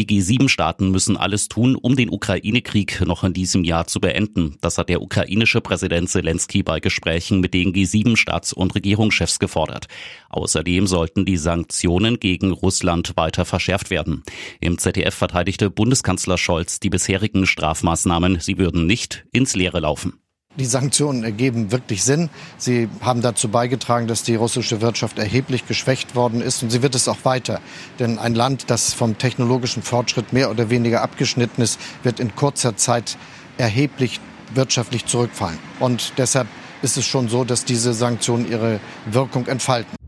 Die G7-Staaten müssen alles tun, um den Ukraine-Krieg noch in diesem Jahr zu beenden. Das hat der ukrainische Präsident Zelensky bei Gesprächen mit den G7-Staats- und Regierungschefs gefordert. Außerdem sollten die Sanktionen gegen Russland weiter verschärft werden. Im ZDF verteidigte Bundeskanzler Scholz die bisherigen Strafmaßnahmen. Sie würden nicht ins Leere laufen. Die Sanktionen ergeben wirklich Sinn. Sie haben dazu beigetragen, dass die russische Wirtschaft erheblich geschwächt worden ist und sie wird es auch weiter. Denn ein Land, das vom technologischen Fortschritt mehr oder weniger abgeschnitten ist, wird in kurzer Zeit erheblich wirtschaftlich zurückfallen. Und deshalb ist es schon so, dass diese Sanktionen ihre Wirkung entfalten.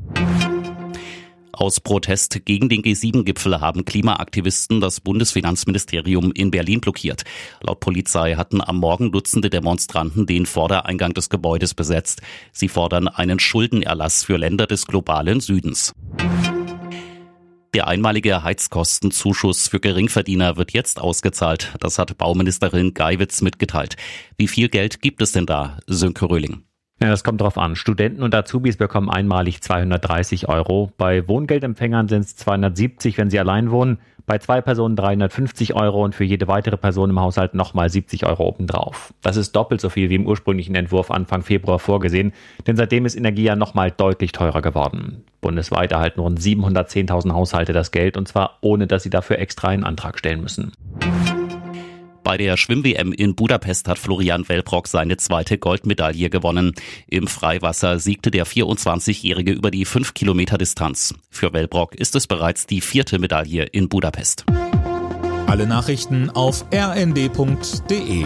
Aus Protest gegen den G7-Gipfel haben Klimaaktivisten das Bundesfinanzministerium in Berlin blockiert. Laut Polizei hatten am Morgen Dutzende Demonstranten den Vordereingang des Gebäudes besetzt. Sie fordern einen Schuldenerlass für Länder des globalen Südens. Der einmalige Heizkostenzuschuss für Geringverdiener wird jetzt ausgezahlt. Das hat Bauministerin Geiwitz mitgeteilt. Wie viel Geld gibt es denn da, Sönke Röhling? Ja, das kommt drauf an. Studenten und Azubis bekommen einmalig 230 Euro. Bei Wohngeldempfängern sind es 270, wenn sie allein wohnen. Bei zwei Personen 350 Euro und für jede weitere Person im Haushalt nochmal 70 Euro obendrauf. Das ist doppelt so viel wie im ursprünglichen Entwurf Anfang Februar vorgesehen, denn seitdem ist Energie ja nochmal deutlich teurer geworden. Bundesweit erhalten rund 710.000 Haushalte das Geld und zwar ohne, dass sie dafür extra einen Antrag stellen müssen. Bei der Schwimm-WM in Budapest hat Florian Wellbrock seine zweite Goldmedaille gewonnen. Im Freiwasser siegte der 24-Jährige über die 5 Kilometer Distanz. Für Wellbrock ist es bereits die vierte Medaille in Budapest. Alle Nachrichten auf rnd.de